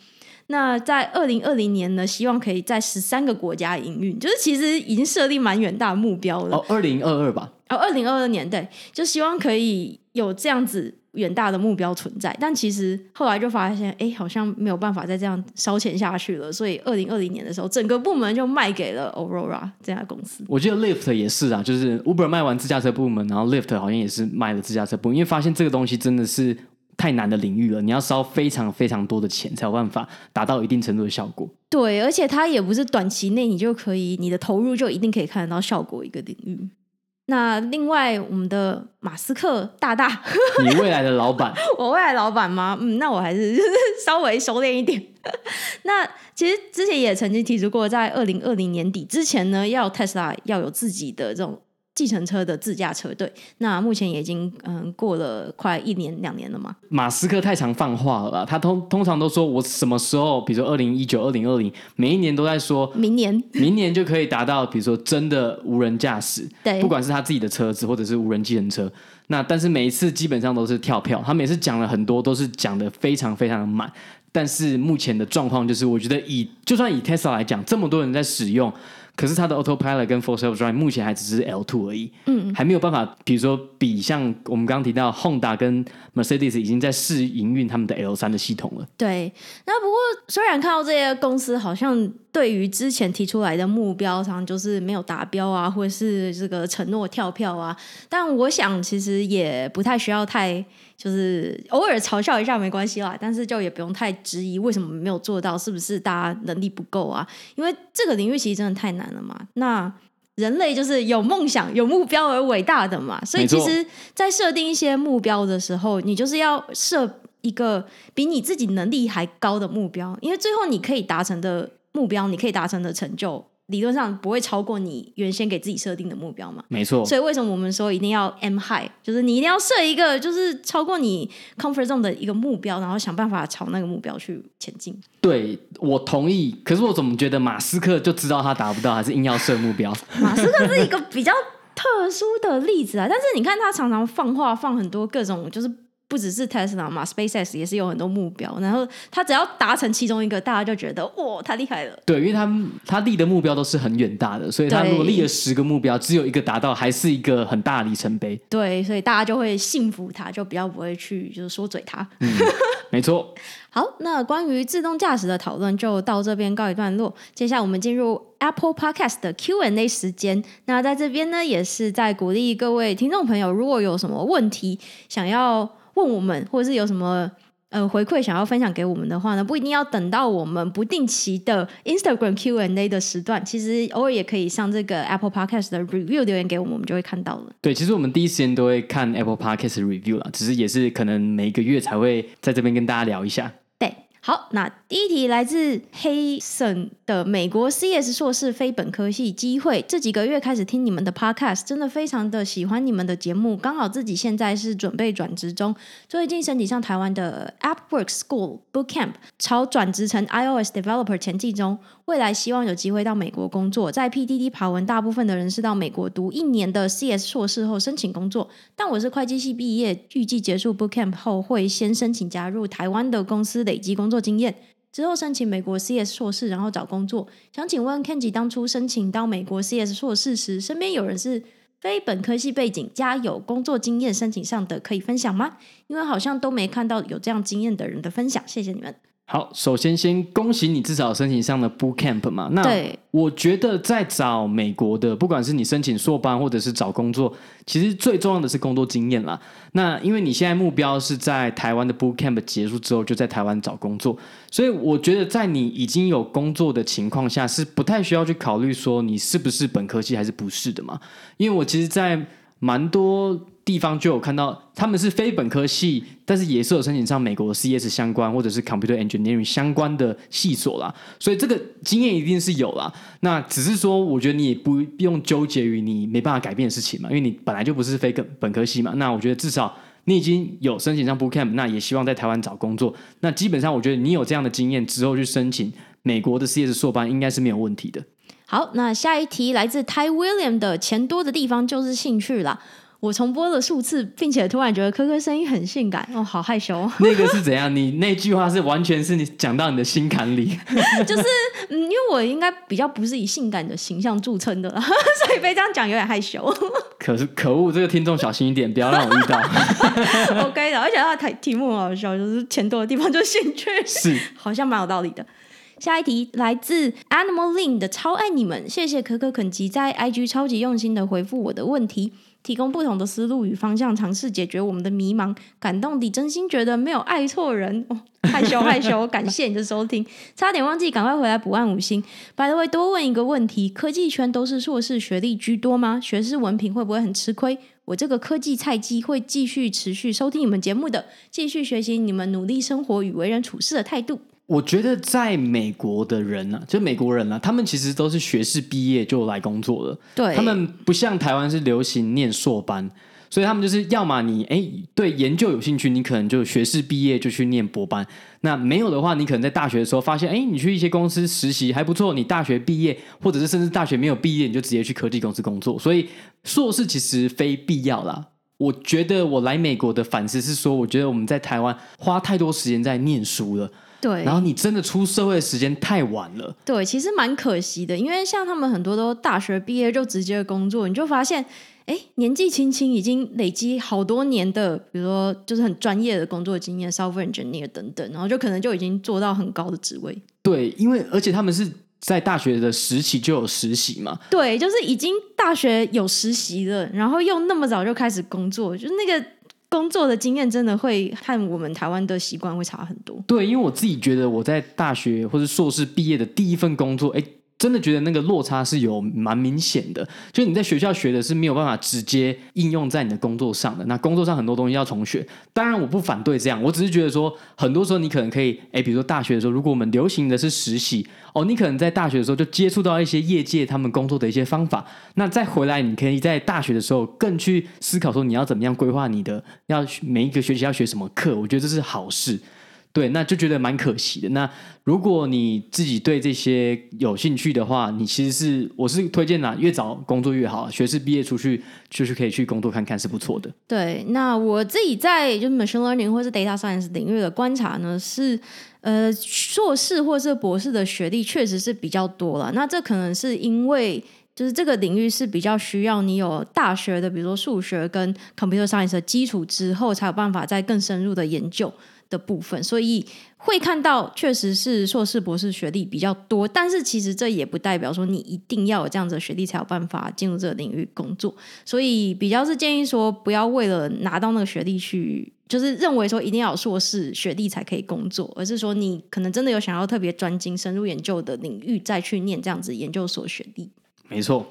那在二零二零年呢，希望可以在十三个国家营运，就是其实已经设立蛮远大的目标了。哦，二零二二吧。哦，二零二二年对，就希望可以有这样子远大的目标存在。但其实后来就发现，哎，好像没有办法再这样烧钱下去了。所以二零二零年的时候，整个部门就卖给了 Aurora 这家公司。我记得 Lyft 也是啊，就是 Uber 卖完自驾车部门，然后 Lyft 好像也是卖了自驾车部门，因为发现这个东西真的是太难的领域了，你要烧非常非常多的钱才有办法达到一定程度的效果。对，而且它也不是短期内你就可以，你的投入就一定可以看得到效果一个领域。那另外，我们的马斯克大大，你未来的老板，[laughs] 我未来老板吗？嗯，那我还是 [laughs] 稍微收敛一点。那其实之前也曾经提出过，在二零二零年底之前呢，要 Tesla 要有自己的这种。计程车的自驾车队，那目前也已经嗯过了快一年两年了嘛。马斯克太常放话了啦，他通通常都说我什么时候，比如说二零一九、二零二零，每一年都在说明年，明年就可以达到，比如说真的无人驾驶，对，不管是他自己的车子或者是无人计程车。那但是每一次基本上都是跳票，他每次讲了很多都是讲的非常非常的满，但是目前的状况就是，我觉得以就算以 Tesla 来讲，这么多人在使用。可是它的 Autopilot 跟 Full Self Driving 目前还只是 L two 而已，嗯，还没有办法，比如说比像我们刚刚提到 Honda 跟 Mercedes 已经在试营运他们的 L 三的系统了。对，那不过虽然看到这些公司好像对于之前提出来的目标上就是没有达标啊，或者是这个承诺跳票啊，但我想其实也不太需要太。就是偶尔嘲笑一下没关系啦，但是就也不用太质疑为什么没有做到，是不是大家能力不够啊？因为这个领域其实真的太难了嘛。那人类就是有梦想、有目标而伟大的嘛，所以其实，在设定一些目标的时候，你就是要设一个比你自己能力还高的目标，因为最后你可以达成的目标，你可以达成的成就。理论上不会超过你原先给自己设定的目标嘛？没错。所以为什么我们说一定要 M high，就是你一定要设一个就是超过你 comfort zone 的一个目标，然后想办法朝那个目标去前进。对，我同意。可是我怎么觉得马斯克就知道他达不到，还是硬要设目标？[laughs] 马斯克是一个比较特殊的例子啊。但是你看他常常放话，放很多各种就是。不只是 Tesla 嘛，SpaceX 也是有很多目标，然后他只要达成其中一个，大家就觉得哇，太厉害了。对，因为他他立的目标都是很远大的，所以他如果立了十个目标，只有一个达到，还是一个很大的里程碑。对，所以大家就会信服他，就比较不会去就是说嘴他。嗯，[laughs] 没错。好，那关于自动驾驶的讨论就到这边告一段落。接下来我们进入 Apple Podcast 的 Q&A 时间。那在这边呢，也是在鼓励各位听众朋友，如果有什么问题想要。问我们，或者是有什么呃回馈想要分享给我们的话呢，不一定要等到我们不定期的 Instagram Q&A 的时段，其实偶尔也可以上这个 Apple Podcast 的 Review 留言给我们，我们就会看到了。对，其实我们第一时间都会看 Apple Podcast Review 啦，只是也是可能每个月才会在这边跟大家聊一下。好，那第一题来自黑省的美国 CS 硕士非本科系机会。这几个月开始听你们的 Podcast，真的非常的喜欢你们的节目。刚好自己现在是准备转职中，最近申请上台湾的 AppWorks School Bootcamp，朝转职成 iOS Developer 前进中。未来希望有机会到美国工作。在 PDD 爬文，大部分的人是到美国读一年的 CS 硕士后申请工作，但我是会计系毕业，预计结束 Bootcamp 后会先申请加入台湾的公司累积工作。经验之后申请美国 CS 硕士，然后找工作。想请问 Kenji 当初申请到美国 CS 硕士时，身边有人是非本科系背景加有工作经验申请上的，可以分享吗？因为好像都没看到有这样经验的人的分享。谢谢你们。好，首先先恭喜你至少申请上了 Bootcamp 嘛。那我觉得在找美国的，不管是你申请硕班或者是找工作，其实最重要的是工作经验啦。那因为你现在目标是在台湾的 Bootcamp 结束之后就在台湾找工作，所以我觉得在你已经有工作的情况下，是不太需要去考虑说你是不是本科系还是不是的嘛。因为我其实，在蛮多。地方就有看到他们是非本科系，但是也是有申请上美国的 CS 相关或者是 Computer Engineering 相关的系所啦，所以这个经验一定是有啦。那只是说，我觉得你也不用纠结于你没办法改变的事情嘛，因为你本来就不是非本本科系嘛。那我觉得至少你已经有申请上 Bootcamp，那也希望在台湾找工作。那基本上我觉得你有这样的经验之后去申请美国的 CS 硕班应该是没有问题的。好，那下一题来自 Ty William 的钱多的地方就是兴趣啦。我重播了数次，并且突然觉得柯柯声音很性感哦，好害羞。[laughs] 那个是怎样？你那句话是完全是你讲到你的心坎里，[laughs] 就是嗯，因为我应该比较不是以性感的形象著称的，[laughs] 所以被这样讲有点害羞。可是可恶，这个听众小心一点，不要让我遇到。OK 的，而且他的题题目很好笑，就是钱多的地方就是兴趣，是好像蛮有道理的。下一题来自 Animal Link 的超爱你们，谢谢可可肯吉在 IG 超级用心的回复我的问题。提供不同的思路与方向，尝试解决我们的迷茫。感动的，真心觉得没有爱错人。哦，害羞害羞，感谢你的收听。[laughs] 差点忘记，赶快回来补按五星。By the way，多问一个问题：科技圈都是硕士学历居多吗？学士文凭会不会很吃亏？我这个科技菜鸡会继续持续收听你们节目的，继续学习你们努力生活与为人处事的态度。我觉得在美国的人呢、啊，就美国人啊，他们其实都是学士毕业就来工作了。对，他们不像台湾是流行念硕班，所以他们就是要么你哎对研究有兴趣，你可能就学士毕业就去念博班。那没有的话，你可能在大学的时候发现，哎，你去一些公司实习还不错，你大学毕业或者是甚至大学没有毕业，你就直接去科技公司工作。所以硕士其实非必要啦。我觉得我来美国的反思是说，我觉得我们在台湾花太多时间在念书了。对，然后你真的出社会的时间太晚了。对，其实蛮可惜的，因为像他们很多都大学毕业就直接工作，你就发现，哎，年纪轻轻已经累积好多年的，比如说就是很专业的工作经验，software engineer 等等，然后就可能就已经做到很高的职位。对，因为而且他们是在大学的时期就有实习嘛。对，就是已经大学有实习了，然后又那么早就开始工作，就那个。工作的经验真的会和我们台湾的习惯会差很多。对，因为我自己觉得我在大学或者硕士毕业的第一份工作，哎。真的觉得那个落差是有蛮明显的，就是你在学校学的是没有办法直接应用在你的工作上的。那工作上很多东西要重学，当然我不反对这样，我只是觉得说，很多时候你可能可以，哎，比如说大学的时候，如果我们流行的是实习，哦，你可能在大学的时候就接触到一些业界他们工作的一些方法，那再回来，你可以在大学的时候更去思考说你要怎么样规划你的，要每一个学期要学什么课，我觉得这是好事。对，那就觉得蛮可惜的。那如果你自己对这些有兴趣的话，你其实是我是推荐啦，越早工作越好。学士毕业出去就是可以去工作看看，是不错的。对，那我自己在就 machine learning 或是 data science 领域的观察呢，是呃硕士或是博士的学历确实是比较多了。那这可能是因为就是这个领域是比较需要你有大学的，比如说数学跟 computer science 的基础之后，才有办法再更深入的研究。的部分，所以会看到确实是硕士、博士学历比较多，但是其实这也不代表说你一定要有这样子的学历才有办法进入这个领域工作。所以比较是建议说，不要为了拿到那个学历去，就是认为说一定要有硕士学历才可以工作，而是说你可能真的有想要特别专精、深入研究的领域，再去念这样子研究所学历。没错。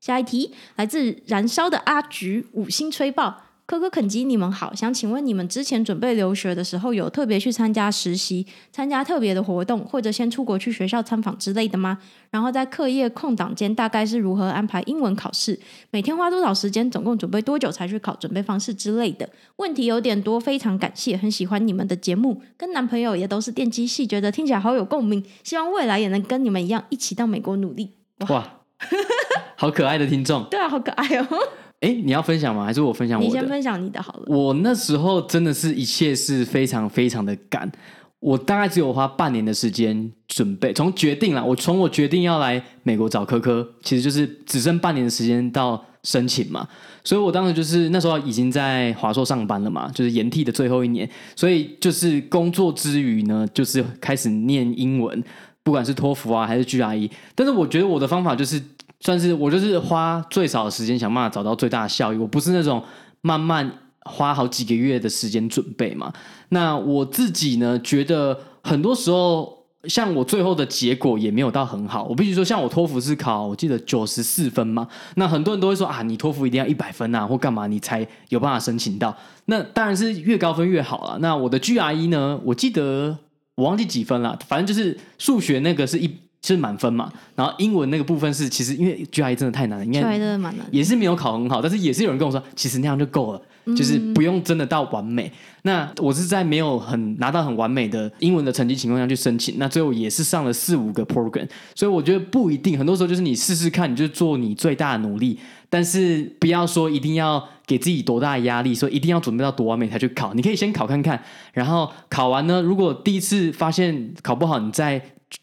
下一题来自燃烧的阿菊，五星吹爆。可可肯基，你们好，想请问你们之前准备留学的时候，有特别去参加实习、参加特别的活动，或者先出国去学校参访之类的吗？然后在课业空档间，大概是如何安排英文考试？每天花多少时间？总共准备多久才去考？准备方式之类的。问题有点多，非常感谢，很喜欢你们的节目，跟男朋友也都是电机系，觉得听起来好有共鸣，希望未来也能跟你们一样，一起到美国努力。哇，哇好可爱的听众，[laughs] 对啊，好可爱哦。哎，你要分享吗？还是我分享我的？你先分享你的好了。我那时候真的是一切是非常非常的赶，我大概只有花半年的时间准备，从决定了，我从我决定要来美国找科科，其实就是只剩半年的时间到申请嘛。所以我当时就是那时候已经在华硕上班了嘛，就是延替的最后一年，所以就是工作之余呢，就是开始念英文，不管是托福啊还是 GRE。但是我觉得我的方法就是。算是我就是花最少的时间想办法找到最大的效益，我不是那种慢慢花好几个月的时间准备嘛。那我自己呢，觉得很多时候像我最后的结果也没有到很好。我必须说，像我托福是考我记得九十四分嘛，那很多人都会说啊，你托福一定要一百分啊，或干嘛你才有办法申请到。那当然是越高分越好了。那我的 GRE 呢，我记得我忘记几分了，反正就是数学那个是一。是满分嘛。然后英文那个部分是其实因为 GRE 真的太难了，应该 GRE 真的蛮难，也是没有考很好，但是也是有人跟我说，其实那样就够了。就是不用真的到完美。嗯、那我是在没有很拿到很完美的英文的成绩情况下去申请，那最后也是上了四五个 program。所以我觉得不一定，很多时候就是你试试看，你就做你最大的努力，但是不要说一定要给自己多大的压力，说一定要准备到多完美才去考。你可以先考看看，然后考完呢，如果第一次发现考不好，你再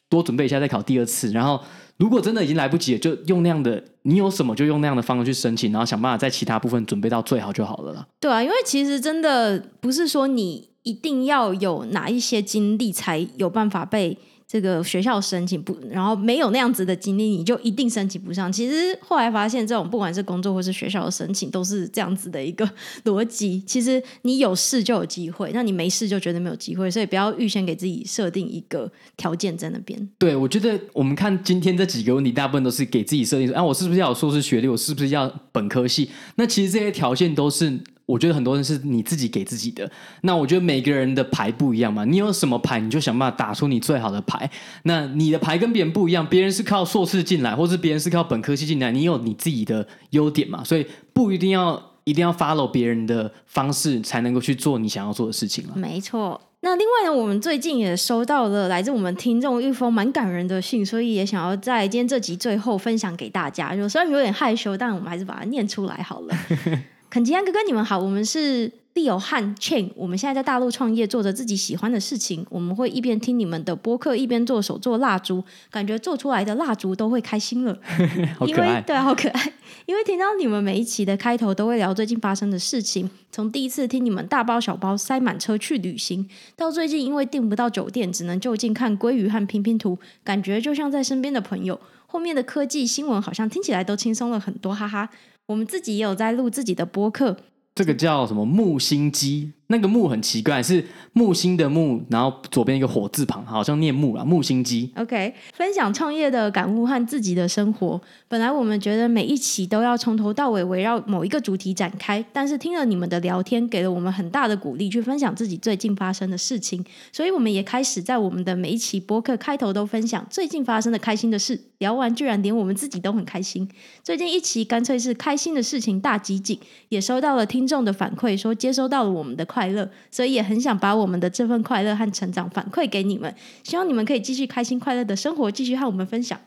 多准备一下，再考第二次，然后。如果真的已经来不及了，就用那样的，你有什么就用那样的方式去申请，然后想办法在其他部分准备到最好就好了。对啊，因为其实真的不是说你一定要有哪一些经历才有办法被。这个学校申请不，然后没有那样子的经历，你就一定申请不上。其实后来发现，这种不管是工作或是学校的申请，都是这样子的一个 [laughs] 逻辑。其实你有事就有机会，那你没事就绝对没有机会。所以不要预先给自己设定一个条件在那边。对，我觉得我们看今天这几个问题，大部分都是给自己设定说：啊，我是不是要有硕士学历？我是不是要本科系？那其实这些条件都是。我觉得很多人是你自己给自己的。那我觉得每个人的牌不一样嘛，你有什么牌，你就想办法打出你最好的牌。那你的牌跟别人不一样，别人是靠硕士进来，或是别人是靠本科系进来，你有你自己的优点嘛，所以不一定要一定要 follow 别人的方式才能够去做你想要做的事情了。没错。那另外呢，我们最近也收到了来自我们听众一封蛮感人的信，所以也想要在今天这集最后分享给大家。就虽然有点害羞，但我们还是把它念出来好了。[laughs] 肯吉安哥哥，你们好，我们是 Leo 和 Chain，我们现在在大陆创业，做着自己喜欢的事情。我们会一边听你们的播客，一边做手做蜡烛，感觉做出来的蜡烛都会开心了。[laughs] 好可爱，对，好可爱。因为听到你们每一期的开头都会聊最近发生的事情，从第一次听你们大包小包塞满车去旅行，到最近因为订不到酒店，只能就近看鲑鱼和拼拼图，感觉就像在身边的朋友。后面的科技新闻好像听起来都轻松了很多，哈哈。我们自己也有在录自己的播客，这个叫什么木星机？那个木很奇怪，是木星的木，然后左边一个火字旁，好像念木啊。木星机。OK，分享创业的感悟和自己的生活。本来我们觉得每一期都要从头到尾围绕某一个主题展开，但是听了你们的聊天，给了我们很大的鼓励，去分享自己最近发生的事情。所以我们也开始在我们的每一期播客开头都分享最近发生的开心的事。聊完居然连我们自己都很开心。最近一期干脆是开心的事情大集锦，也收到了听众的反馈，说接收到了我们的。快乐，所以也很想把我们的这份快乐和成长反馈给你们，希望你们可以继续开心快乐的生活，继续和我们分享。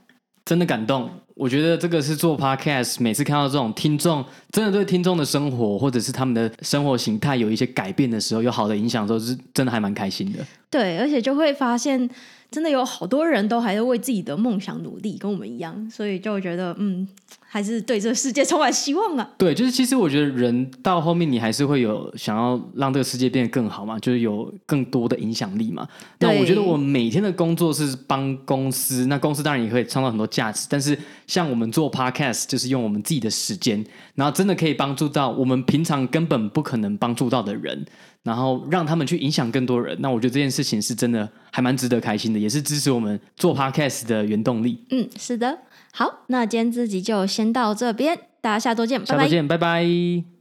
真的感动，我觉得这个是做 podcast，每次看到这种听众真的对听众的生活或者是他们的生活形态有一些改变的时候，有好的影响的时候，是真的还蛮开心的。对，而且就会发现，真的有好多人都还在为自己的梦想努力，跟我们一样，所以就觉得嗯。还是对这个世界充满希望啊！对，就是其实我觉得人到后面，你还是会有想要让这个世界变得更好嘛，就是有更多的影响力嘛。那我觉得我每天的工作是帮公司，那公司当然也可以创造很多价值。但是像我们做 Podcast，就是用我们自己的时间，然后真的可以帮助到我们平常根本不可能帮助到的人，然后让他们去影响更多人。那我觉得这件事情是真的还蛮值得开心的，也是支持我们做 Podcast 的原动力。嗯，是的。好，那今天这集就先到这边，大家下周见，下周见，拜拜。拜拜。